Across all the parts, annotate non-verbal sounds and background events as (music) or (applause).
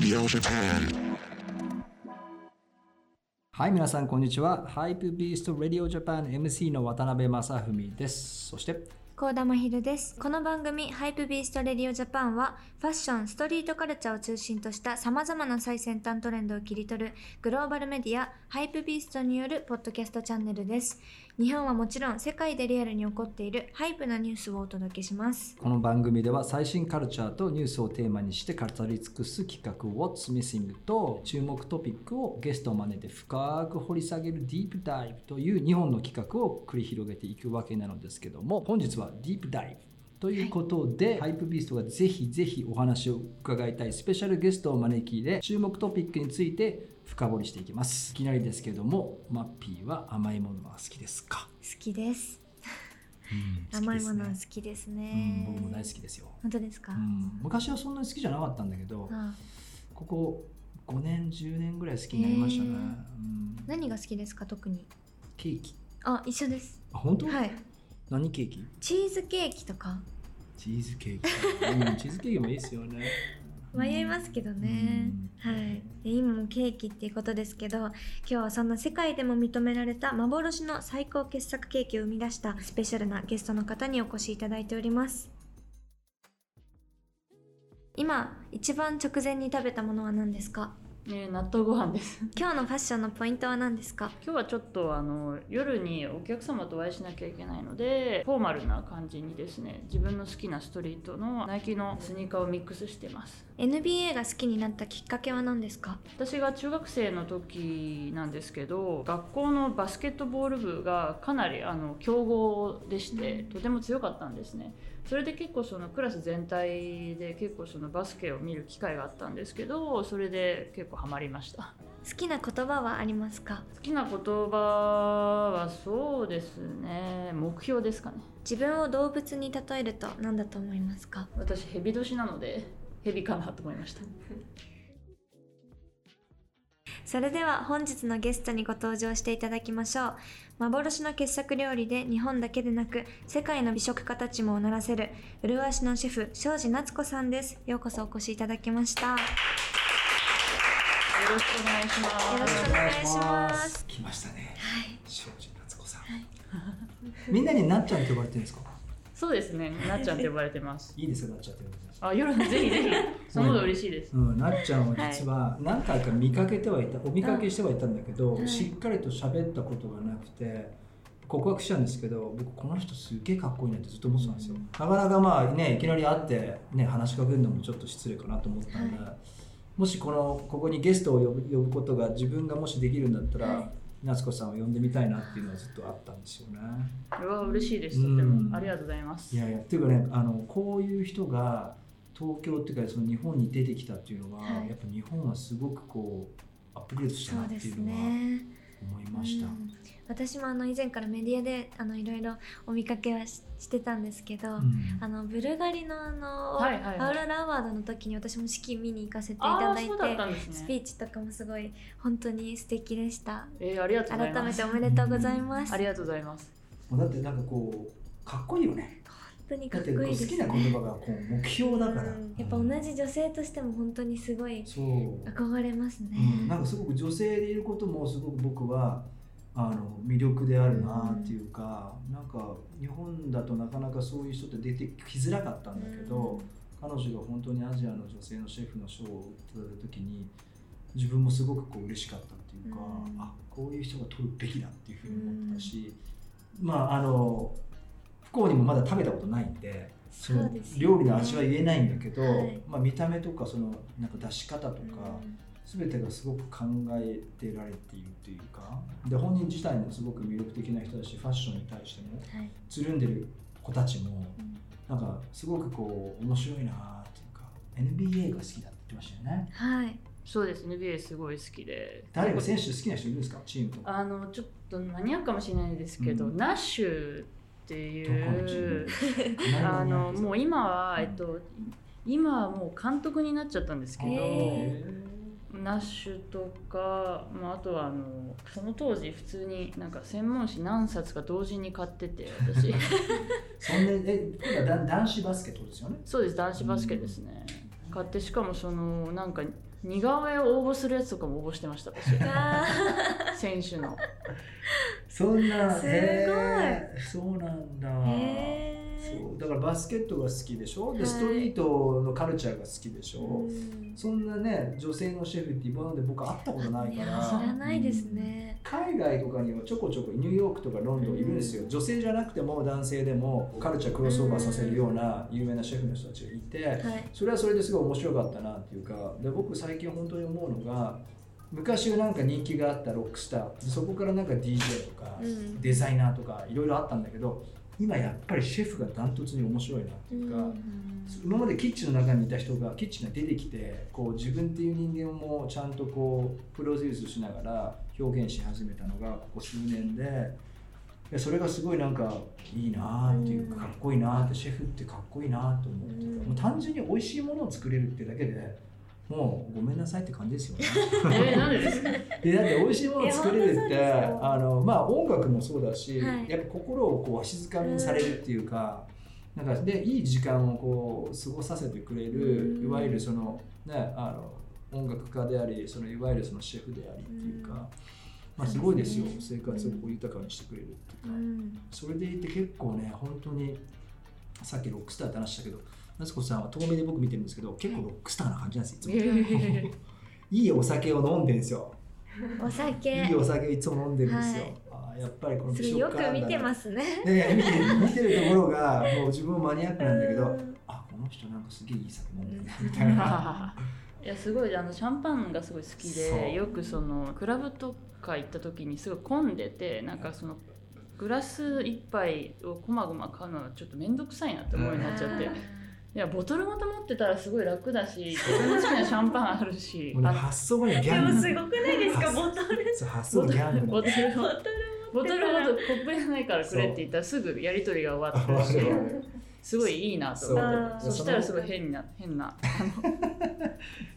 Radio Japan. はい、皆さん、こんにちは。 HYPEBEAST RADIO JAPAN MC の渡辺正文です。そして、高田真昼です。この番組、 HYPEBEAST RADIO JAPAN は、ファッション、ストリートカルチャーを中心とした様々な最先端トレンドを切り取る、グローバルメディア、 HYPEBEAST によるポッドキャストチャンネルです。日本はもちろん、世界でリアルに起こっている hype なニュースをお届けします。この番組では最新カルチャーとニュースをテーマにして語り尽くす企画 What's Missing と注目トピックをゲストを招いて深く掘り下げるディープダイブという日本の企画を繰り広げていくわけなのですけども、本日はディープダイブ。ということで、ハイプビーストがぜひぜひお話を伺いたいスペシャルゲストを招きで注目トピックについて深掘りしていきます。いきなりですけども、マッピーは甘いものは好きですか、好きです。うん (laughs) 甘いものは好きですねね。うん僕も大好きですよ。本当ですか、うん昔はそんなに好きじゃなかったんだけど、あここ5年10年ぐらい好きになりましたね、へーうん何が好きですか？特に。ケーキあ、一緒です。あ本当、はい。何ケーキ？チーズケーキとかチーズケーキ、うん、チーズケーキもいいですよね迷いますけどね、はい。で今もケーキっていうことですけど今日はそんな世界でも認められた幻の最高傑作ケーキを生み出したスペシャルなゲストの方にお越しいただいております。今一番直前に食べたものは何ですか？えー納豆ご飯です。今日のファッションのポイントは何ですか？今日はちょっとあの夜にお客様とお会いしなきゃいけないのでフォーマルな感じにですね自分の好きなストリートのナイキのスニーカーをミックスしてます NBA が好きになったきっかけは何ですか？私が中学生の時なんですけど学校のバスケットボール部がかなりあの強豪でしてとても強かったんですね。それで結構そのクラス全体で結構そのバスケを見る機会があったんですけどそれで結構ハマりました。好きな言葉はありますか？好きな言葉はそうですね。目標ですかね。自分を動物に例えると何だと思いますか？私ヘビ年なのでヘビかなと思いました。(laughs) それでは本日のゲストにご登場していただきましょう。幻の傑作料理で日本だけでなく世界の美食家たちもうならせる麗しのシェフ庄司夏子さんです。ようこそお越しいただきました。よろしくお願いします。よろしくお願いします。来ましたね。はい庄司夏子さん、みんなになっちゃんって呼ばれてるんですか？そうですね。なっちゃんって呼ばれてます。(laughs) いいですよなっちゃんって呼ばれてます。あ夜ぜひぜひ。(laughs) その方が嬉しいです。うん、なっちゃんは実は何回か見かけてはいた、お見かけしてはいたんだけど、はい。しっかりと喋ったことがなくて告白したんですけど僕この人すげえかっこいいなってずっと思ってたんですよ、なかなかまあねいきなり会ってね話しかけるのもちょっと失礼かなと思ったんで、もしこのここにゲストを呼ぶ呼ぶことが自分がもしできるんだったら、はい夏子さんを呼んでみたいなっていうのはずっとあったんですよね。これは嬉しいです。とてうん。もありがとうございます。いやいやっていうかねあのこういう人が東京っていうかその日本に出てきたっていうのは、はい。やっぱ日本はすごくこうアップデートしたなっていうのはね思いました。うん。私もあの以前からメディアであのいろいろお見かけはししてたんですけど、うん。あのブルガリのあの、はいはいはい。パウロラワードの時に私も式見に行かせていただいてたんですスピねーチとかもすごい本当に素敵でした。えー、ありがとうございます。改めておめでとうございます。ありがとうございます。もうだってなんかこうかっこいいよね。本当にかだってこいいです好きな言葉がこう目標だから。うん。やっぱ同じ女性としても本当にすごいそう。憧れますね、うん、なんかすごく女性でいることもすごく僕はあの魅力であるなっていうか、なんか日本だとなかなかそういう人って出てきづらかったんだけど、彼女が本当にアジアの女性のシェフの賞を取った時に自分もすごくこう嬉しかったっていうか、うん。あこういう人が取るべきだっていうふうに思ってたし、まああの不幸にもまだ食べたことないんでそのそうですよね。料理の味は言えないんだけど、はい。まあ、見た目とかそのなんか出し方とか、うん。全てがすごく考えてられているというかで本人自体もすごく魅力的な人だしファッションに対してもはい。つるんでる子たちもうん。なんかすごくこう面白いなっていうか NBA が好きだって言ってましたよね。はい。そうです。NBA すごい好きで。誰か選手好きな人いるんですか？チームとか。あのちょっとマニアックかもしれないですけど、うん。ナッシュっていう。ム？(laughs) あのもう今は、うんえっと、今はもう監督になっちゃったんですけど、へナッシュとか、まあ、あとはあのその当時普通になんか専門誌何冊か同時に買ってて私。(laughs) そんでえ今度はだ男子バスケットですよね？そうです男子バスケですね。買ってしかもそのなんか似顔絵を応募するやつとかも応募してました私。あ選手のそんなすごい。そうなんだ。そう。だからバスケットが好きでしょ、はい。でストリートのカルチャーが好きでしょ、うん。そんなね女性のシェフって今まで僕会ったことないから。知らないですね、海外とかにはちょこちょこニューヨークとかロンドンいるんですよ、女性じゃなくても男性でもカルチャークロスオーバーさせるような有名なシェフの人たちがいて、はい。それはそれですごい面白かったなっていうか。で僕最近本当に思うのが昔はなんか人気があったロックスターでそこからなんか DJ とかうん。デザイナーとかいろいろあったんだけど今やっぱりシェフがダントツに面白いなっていうか、今までキッチンの中にいた人がキッチンが出てきてこう自分っていう人間もちゃんとこうプロデュースしながら表現し始めたのがここ数年ででそれがすごいなんかいいなっていうかかっこいいなってシェフってかっこいいなと思ってうん。もう単純に美味しいものを作れるってだけでもうごめんなさいって感じですよね。(laughs) えー、なんでですか？(laughs) でだって美味しいものを作れるってあのまあ音楽もそうだし、はい。やっぱ心をこう静かみにされるっていうか、なんかでいい時間をこう過ごさせてくれる、うん。いわゆるそのねあの音楽家でありそのいわゆるそのシェフでありっていうか、うん。まあすごいですよ。ね。生活をこう豊かにしてくれるっていうか、うん。それでいて結構ね本当にさっきロックスターって話したけど夏子さんは遠目で僕見てるんですけど結構ロックスターな感じなんですよいつも。え (laughs) いいお酒を飲んでるんですよ。お酒。いいお酒いつも飲んでるんですよ。はい。あーやっぱりこのすごいよく見てますすね。ねね見てる見てるところがもう自分もマニアックなんだけど、うん。あこの人なんかすげえいい酒飲んでるなみたいな。(laughs) いやすごいあのシャンパンがすごい好きでよくそのクラブとか行った時にすごい混んでてなんかそのグラス一杯をこまごま買うのはちょっと面倒くさいなって思いになっちゃって、いやボトルごと持ってたらすごい楽だし自分の好きなシャンパンあるし。発想がねギでャング。もすごくないですか？発ボトル。発想がギャンボトルをボトルボトルごとコップがないからくれって言ったらすぐやり取りが終わってるしすごいいいなと思って。そう。そしたらすごい変な変なあの (laughs)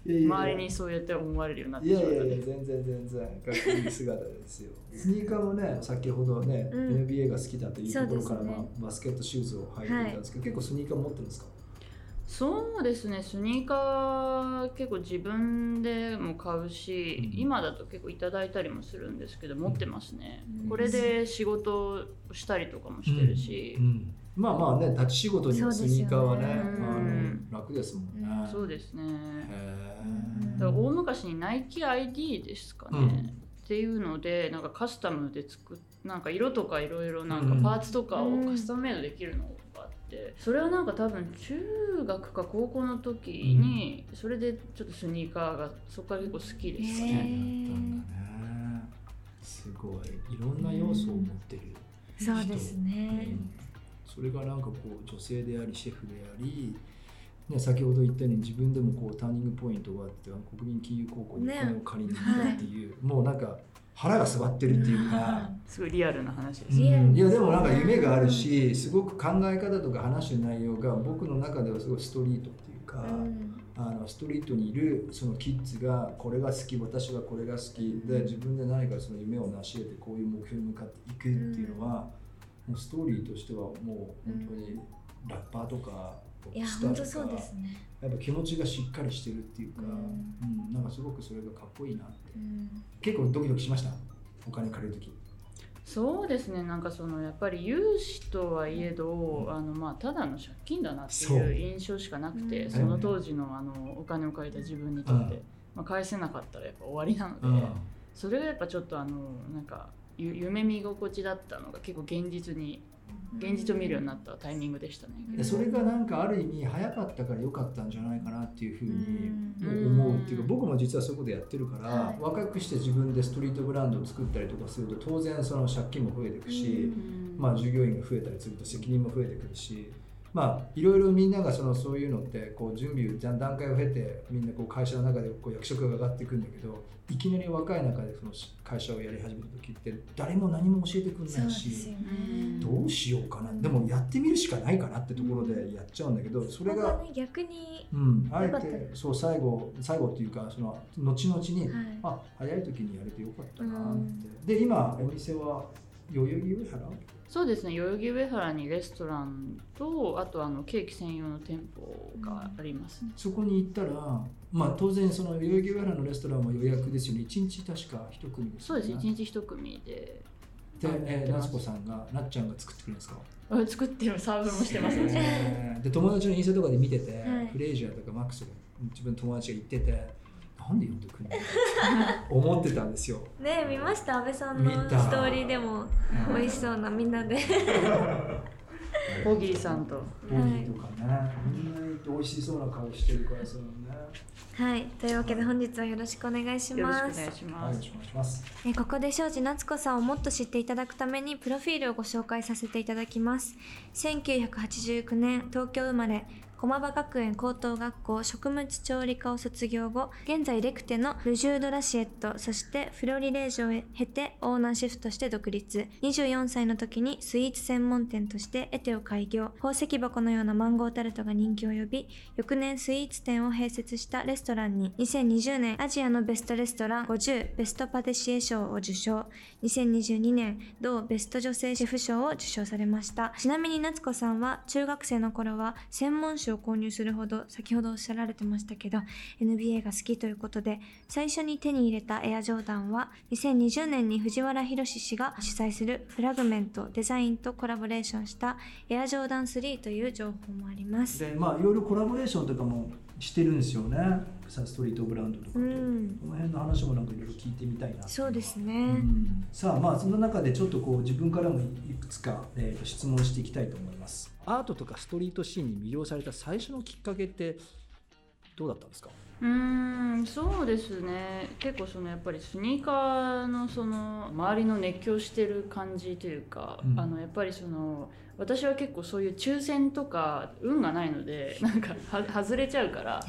いやいや周りにそうやって思われるようになっていやいやいやしまったね全然全然。かっこいい姿ですよ。スニーカーもね先ほどね、うん。NBA が好きだというところから、まあ、バスケットシューズを履いていたんですけど、結構スニーカー持ってるんですか？そうですねスニーカー結構自分でも買うし、うん。今だと結構いただいたりもするんですけど持ってますね、うん。これで仕事をしたりとかもしてるし、うん。まあまあね立ち仕事にはスニーカーはねね。あうんの楽ですもんね。うん。そうですね。だからー大昔にナイキ ID ですかね、うん。っていうのでなんかカスタムで作っなんか色とかいろいろなんかうん。パーツとかをうん。カスタムメイドできるのがあってそれはなんか多分中学か高校の時にそれでちょっとスニーカーがそこから結構好きでしたへね。だったんだね。すごいいろんな要素を持ってる。そうですねうんそれがなんかこう女性でありシェフであり、ね、先ほど言ったように自分でもこうターニングポイントがあってあの国民金融高校にお金を借りに行ったっていう、もうなんか腹が据わってるっていうか。(laughs) すごいリアルな話でうす。リアルんいやでもなんか夢があるしすごく考え方とか話してる内容が僕の中ではすごいストリートっていうか、うん。あのストリートにいるそのキッズがこれが好き私はこれが好きで自分で何かその夢を成し得てこういう目標に向かっていくっていうのは、もうストーリーとしてはもう本当にラッパーとかロいや本当そうーとかですね。やっぱ気持ちがしっかりしてるっていうか、ううんなんかすごくそれがかっこいいなって。うん。結構ドキドキしました？お金借りる時。そうですね。なんかそのやっぱり融資とはいえど、あのまあただの借金だなっていう印象しかなくてうん。その当時のあのお金を借りた自分にとって、うん。まあ、返せなかったらやっぱ終わりなので、うん。それがやっぱちょっとあのなんかゆ夢見心地だったのが結構現実に現実を見るようになったタイミングでしたね。でそれがなんかある意味早かったから良かったんじゃないかなっていうふうにうん思うっていうか僕も実はそういうことやってるから、はい。若くして自分でストリートブランドを作ったりとかすると当然その借金も増えていくし、うん。まあ、従業員が増えたりすると責任も増えてくるし、まあ、いろいろみんながそのそういうのってこう準備段段階を経てみんなこう会社の中でこう役職が上がっていくんだけどいきなり若い中でその会社をやり始めた時って誰も何も教えてくれないし。ね。どうしようかな、うんでもやってみるしかないかなってところでやっちゃうんだけど、それが、ね逆にうん、あえてそう最後最後っていうかその後々に、はい。あ早い時にやれてよかったなって、うん。で今お店は代々木上原？そうですね代々木上原にレストランとあとあのケーキ専用の店舗がありますね、そこに行ったら、まあ、当然その代々木上原のレストランは予約ですよね。1日確か一組ですそうです一日一組で。で、えー、夏子さんがなっちゃんが作ってくれるんですか？あ作ってるサーブもしてます。ねえー。(laughs) で友達のインスタとかで見てて、はい。フレイジャーとかマックスが自分の友達が行っててなんで呼んでくるの？(laughs) 思ってたんですよ。ね見ました？安倍さんのストーリーでも。うん。美味しそうなみんなで。(laughs) ボギーさんと。ボギーとかね、みんな美味しそうな顔してるからそうね。はい。というわけで本日はよろしくお願いしよろしくおます願いしはい、ます。よろしくお願いします。えここで庄司夏子さんをもっと知っていただくためにプロフィールをご紹介させていただきます。1989年東京生まれ駒場学園高等学校食物調理科を卒業後現在レクテのルジュード・ラシエットそしてフロリレージョを経てオーナーシェフとして独立。24歳の時にスイーツ専門店としてエテを開業。宝石箱のようなマンゴータルトが人気を呼び翌年スイーツ店を併設したレストランに2020年アジアのベストレストラン50ベストパティシエ賞を受賞。2022年同ベスト女性シェフ賞を受賞されました。ちなみに夏子さんは中学生の頃は専門誌を購入するほど先ほどおっしゃられてましたけど NBA が好きということで最初に手に入れたエアジョーダンは2020年に藤原宏氏が主催するフラグメントデザインとコラボレーションしたエアジョーダン3という情報もあります。でまあいろいろコラボレーションとかもしてるんですよね。さストリートブランドとかと、うん。この辺の話もなんかいろいろ聞いてみたいなそうですうね、ん。さあまあその中でちょっとこう自分からもいくつか、えーと質問していきたいと思います。アートとかストリートシーンに魅了された最初のきっかけってどうだったんですか？うーんそうですね。結構そのやっぱりスニーカーのその周りの熱狂してる感じというか、うん。あのやっぱりその私は結構そういう抽選とか運がないので (laughs) なんかは外れちゃうから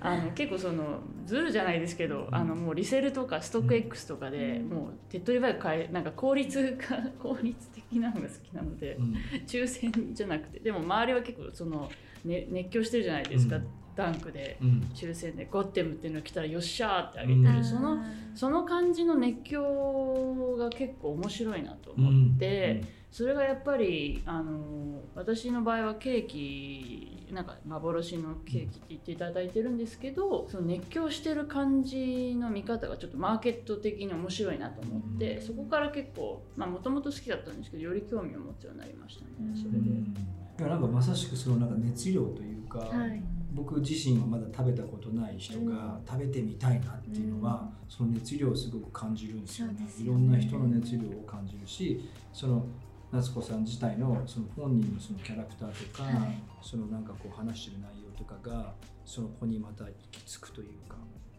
あの結構そのズルじゃないですけど、うん。あのもうリセルとかストック X とかで、うん。もう手っ取り早く買えなんか効率が効率的なのが好きなので、うん。抽選じゃなくて。でも周りは結構その、ね、熱狂してるじゃないですか、うんダンクで。うん。抽選でゴッテムっていうのが来たらよっしゃーってあげてる、うん。そのその感じの熱狂が結構面白いなと思って、それがやっぱりあの私の場合はケーキなんか幻のケーキって言っていただいてるんですけどその熱狂してる感じの見方がちょっとマーケット的に面白いなと思って、うん。そこから結構もともと好きだったんですけどより興味を持つようになりましたね。それで。うん。いやなんかまさしくそのなんか熱量というか、はい僕自身はまだ食べたことない人が食べてみたいなっていうのは、その熱量をすごく感じるんですよね。ね。いろんな人の熱量を感じるしその夏子さん自体のその本人のそのキャラクターとか、はい。そのなんかこう話してる内容とかがその子にまた行き着くというか、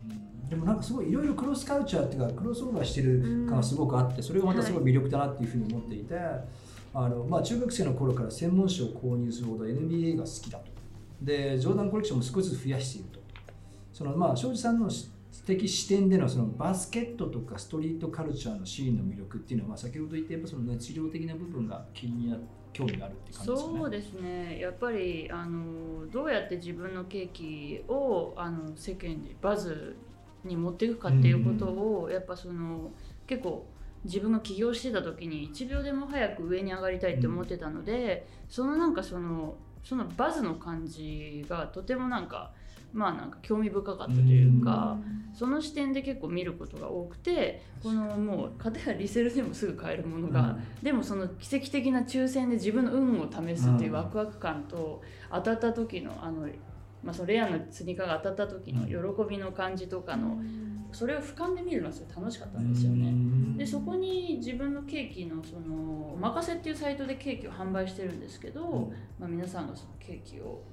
うん。でもなんかすごいいろいろクロスカルチャーっていうかクロスオーバーしてる感がすごくあってそれがまたすごい魅力だなっていうふうに思っていて、あのまあ、中学生の頃から専門誌を購入するほど NBA が好きだと。でジョーダンコレクションも少しずつ増やしていると。そのまあ庄司さんの的視点でのそのバスケットとかストリートカルチャーのシーンの魅力っていうのは、まあ、先ほど言ったやっぱその熱量的な部分が気にな興味があるって感じですかね。そうですね。やっぱりあのどうやって自分のケーキをあの世間にバズに持っていくかっていうことを、やっぱその結構自分が起業してた時に1秒でも早く上に上がりたいって思ってたので、そのなんかそのそのバズの感じがとてもなんかまあなんか興味深かったというか。その視点で結構見ることが多くてこのもう片やリセルでもすぐ買えるものが、でもその奇跡的な抽選で自分の運を試すっていうワクワク感と、当たった時のあの、まあ、そのレアなスニーカーが当たった時の喜びの感じとかの、それを俯瞰で見るのがすごい楽しかったんですよね。でそこに自分のケーキのそのおまかせっていうサイトでケーキを販売してるんですけど、まあ、皆さんがそのケーキを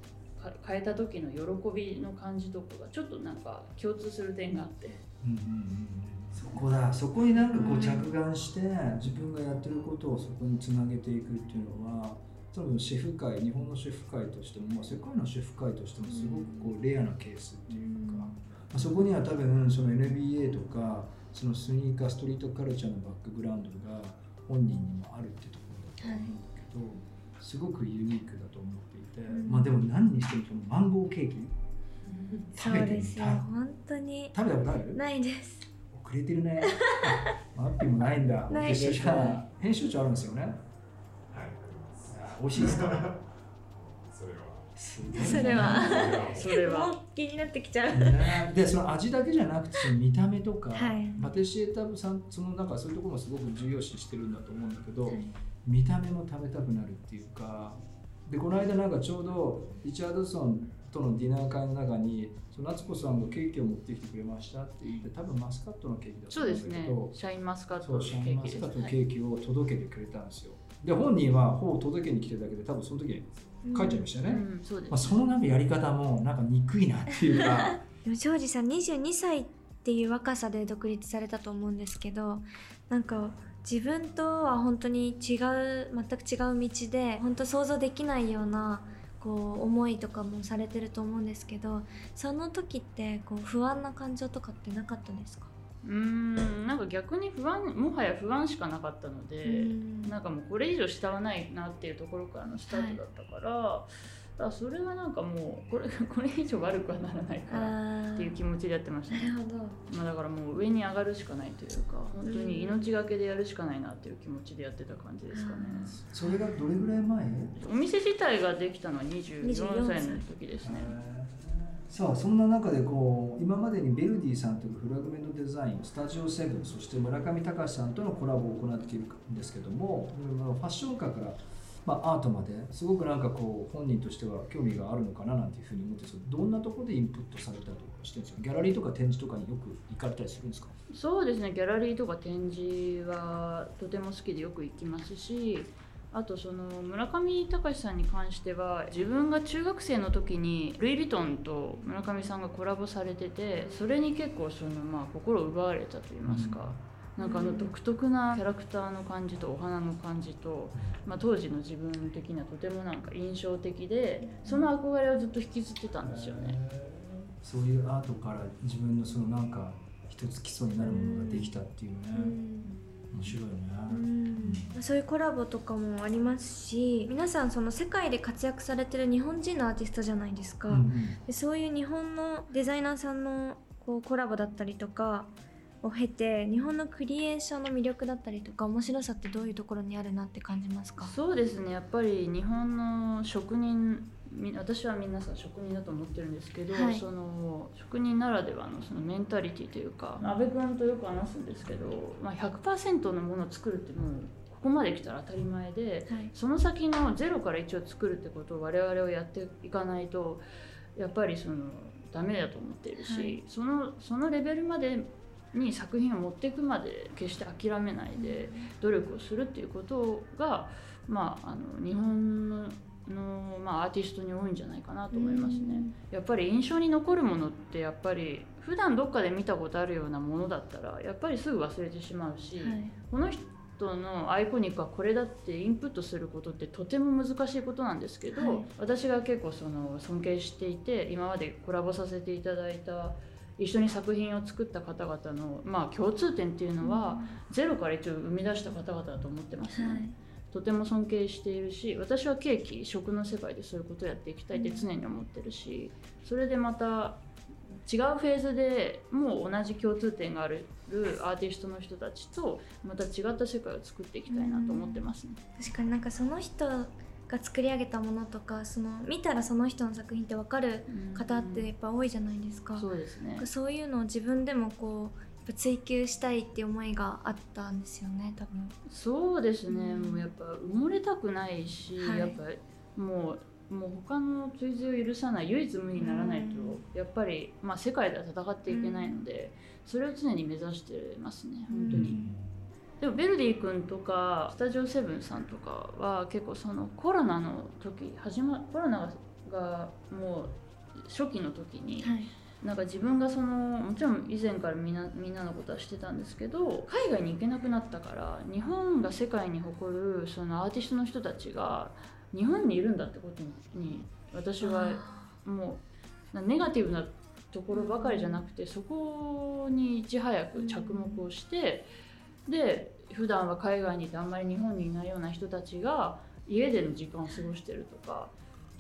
か変えた時の喜びの感じとかがちょっとなんか共通する点があって。うんうんうん。うんそこだ。そこになんかこう着眼して自分がやってることをそこにつなげていくっていうのは多分シェフ界日本のシェフ界としても、まあ、世界のシェフ界としてもすごくこうレアなケースっていうか、まあ、そこには多分その NBA とかそのスニーカーストリートカルチャーのバックグラウンドが本人にもあるってところだと思うんだけど、すごくユニークだと思っていて、うん。まあでも何にしてもそのマンゴーケーキそ食べうですよ。てみたい。本当に。食べたことある？ないです。送くれてるね。マッピーもないんだ。(laughs) ないです。編集長あるんですよね。はい。美味しいですか？それは。それは。気になってきちゃう。ね。でその味だけじゃなくてその見た目とか、はい。パティシエタブさんそのなんかそういうところもすごく重要視してるんだと思うんだけど、はい。見た目も食べたくなるっていうかでこの間なんかちょうどリチャードソンとのディナー会の中にその夏子さんがケーキを持ってきてくれましたって言って多分マスカットのケーキだとそうですけどシャインマスカットそうシャインマスカットのケーーキを届けてくれたんですよ。で本人は本を届けに来てるだけで多分その時に書いちゃいましたよね、うん、そまあ、そのなんかやり方もなんか憎いなっていうか (laughs) でもジョージさん22歳っていう若さで独立されたと思うんですけどなんか自分とは本当に違う全く違う道で本当想像できないようなこう思いとかもされてると思うんですけどその時ってこう不安な感情とかってなかったですか？うーんなんか逆に不安もはや不安しかなかったので、うん。なんかもうこれ以上下はないなっていうところからのスタートだったから、だからそれはなんかもうこれこれ以上悪くはならないかなあっていう気持ちでやってました。ね、なるほど。まあ、だからもう上に上がるしかないというか本当に命がけでやるしかないなっていう気持ちでやってた感じですかね、それがどれぐらい前？お店自体ができたのは24 24歳の時ですねさあそんな中でこう今までにベルディさんというフラグメントデザインスタジオセブンそして村上隆さんとのコラボを行っているんですけどもファッション界から、まあ、アートまですごくなんかこう本人としては興味があるのかななんていうふうに思ってどんなところでインプットされたりとかしてるんですか？ギャラリーとか展示とかによく行かれたりするんですか？そうですね。ギャラリーとか展示はとても好きでよく行きますしあとその村上隆さんに関しては自分が中学生の時にルイ・ヴィトンと村上さんがコラボされててそれに結構そのまあ心を奪われたと言いますか、なんかあの独特なキャラクターの感じとお花の感じと、まあ、当時の自分的にはとてもなんか印象的でその憧れをずっと引きずってたんですよね。そういうアートから自分のそのなんか一つ基礎になるものができたっていうね、面白いよね、うん。そういうコラボとかもありますし皆さんその世界で活躍されてる日本人のアーティストじゃないですか、うんうん。でそういう日本のデザイナーさんのこうコラボだったりとかを経て日本のクリエーションの魅力だったりとか面白さってどういうところにあるなって感じますか？そうですね。やっぱり日本の職人み私は皆さん職人だと思ってるんですけど、はい。その職人ならではのそのメンタリティというか阿部君とよく話すんですけど、まあ、100%のものを作るってもうここまで来たら当たり前ではい。その先のゼロから一応作るってことを我々はやっていかないとやっぱりそのダメだと思っているし、はい。そのそのレベルまでに作品を持っていくまで決して諦めないで努力をするっていうことが、まあ、あの日本のの、まあ、アーティストに多いんじゃないかなと思いますね。やっぱり印象に残るものってやっぱり普段どっかで見たことあるようなものだったらやっぱりすぐ忘れてしまうし、はい。この人のアイコニックはこれだってインプットすることってとても難しいことなんですけど、はい。私が結構その尊敬していて今までコラボさせていただいた一緒に作品を作った方々の、まあ、共通点っていうのは、ゼロから一応生み出した方々だと思ってますね。はいとても尊敬しているし私はケーキ食の世界でそういうことをやっていきたいって常に思ってるしそれでまた違うフェーズでもう同じ共通点があるアーティストの人たちとまた違った世界を作っていきたいなと思ってますね。確かになんかその人が作り上げたものとかその見たらその人の作品って分かる方ってやっぱ多いじゃないですか、そうですね。そういうのを自分でもこうぱ追求したいって思いがあったんですよね多分。そうですね、うん。もうやっぱ埋もれたくないし、はい。やっぱもうもう他の追随を許さない唯一無二にならないと、やっぱり、まあ、世界では戦っていけないので、それを常に目指してますね本当に。でもベルディ君とかスタジオセブンさんとかは結構そのコロナの時始まコロナがもう初期の時に、はいなんか自分がそのもちろん以前からみんなみんなのことはしてたんですけど海外に行けなくなったから日本が世界に誇るそのアーティストの人たちが日本にいるんだってことに私はもうネガティブなところばかりじゃなくてそこにいち早く着目をしてで普段は海外にいてあんまり日本にいないような人たちが家での時間を過ごしてるとか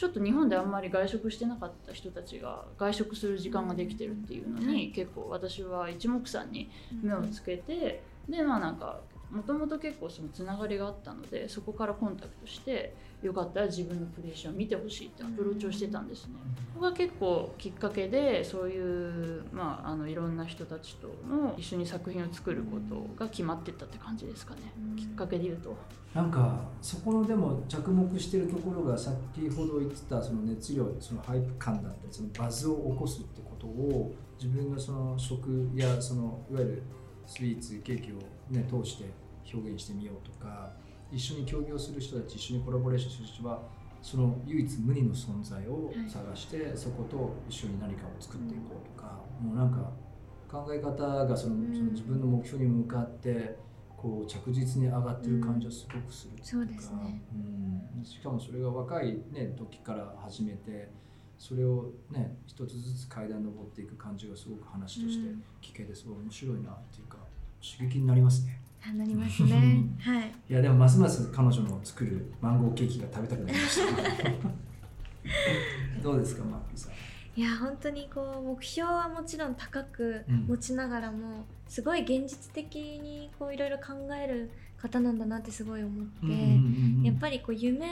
ちょっと日本であんまり外食してなかった人たちが外食する時間ができてるっていうのに結構私は一目散に目をつけてでまあなんかもともと結構そのつながりがあったのでそこからコンタクトしてよかったら自分のクリエーションを見てほしいってアプローチをしてたんですね。ここが結構きっかけでそういう、まあ、あのいろんな人たちとの一緒に作品を作ることが決まってったって感じですかね、きっかけで言うと。なんかそこのでも着目してるところが先ほど言ってたその熱量そのハイプ感だったりそのバズを起こすってことを自分のその食やそのいわゆるスイーツケーキを、ね、通して表現してみようとか一緒に協業する人たち一緒にコラボレーションする人はその唯一無二の存在を探して、そこと一緒に何かを作っていこうとか、もうなんか考え方がその,、ん。その自分の目標に向かってこう着実に上がってる感じはすごくするっていか。そうですね。うん、しかもそれが若い、ね、時から始めてそれをね一つずつ階段登っていく感じがすごく話としてうん。聞けてすごい面白いなっていうか刺激になりますね。あなりますね。(laughs) はい。いやでもますます彼女の作るマンゴーケーキが食べたくなりました。(laughs) どうですかマッピーさん？いや本当にこう目標はもちろん高くうん。持ちながらも、すごい現実的にこういろいろ考える方なんだなってすごい思って、やっぱりこう夢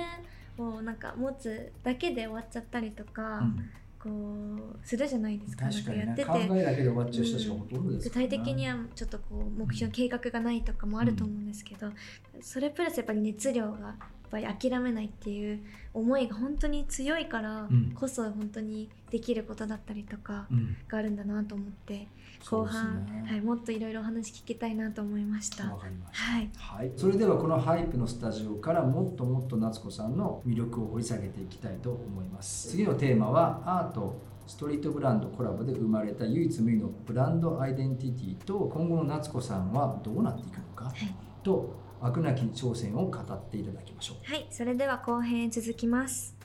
をなんか持つだけで終わっちゃったりとか、うんこうするじゃないですか。確かにね。なんかやって考てえだけで終わっちゃう人たちがほとんどですね。体的にはちょっとこう目標計画がないとかもあると思うんですけど、それプラスやっぱり熱量がぱり諦めないっていう思いが本当に強いからうん。こそ本当にできることだったりとかうん。があるんだなと思って後半、ねはい、もっといろいろお話聞きたいなと思いました。わかりました。はい、はい、それではこのハイプのスタジオからもっともっと夏子さんの魅力を掘り下げていきたいと思います。次のテーマはアートストリートブランドコラボで生まれた唯一無二のブランドアイデンティティと今後の夏子さんはどうなっていくのかと飽くなき挑戦を語っていただきましょうはい、それでは後編へ続きます。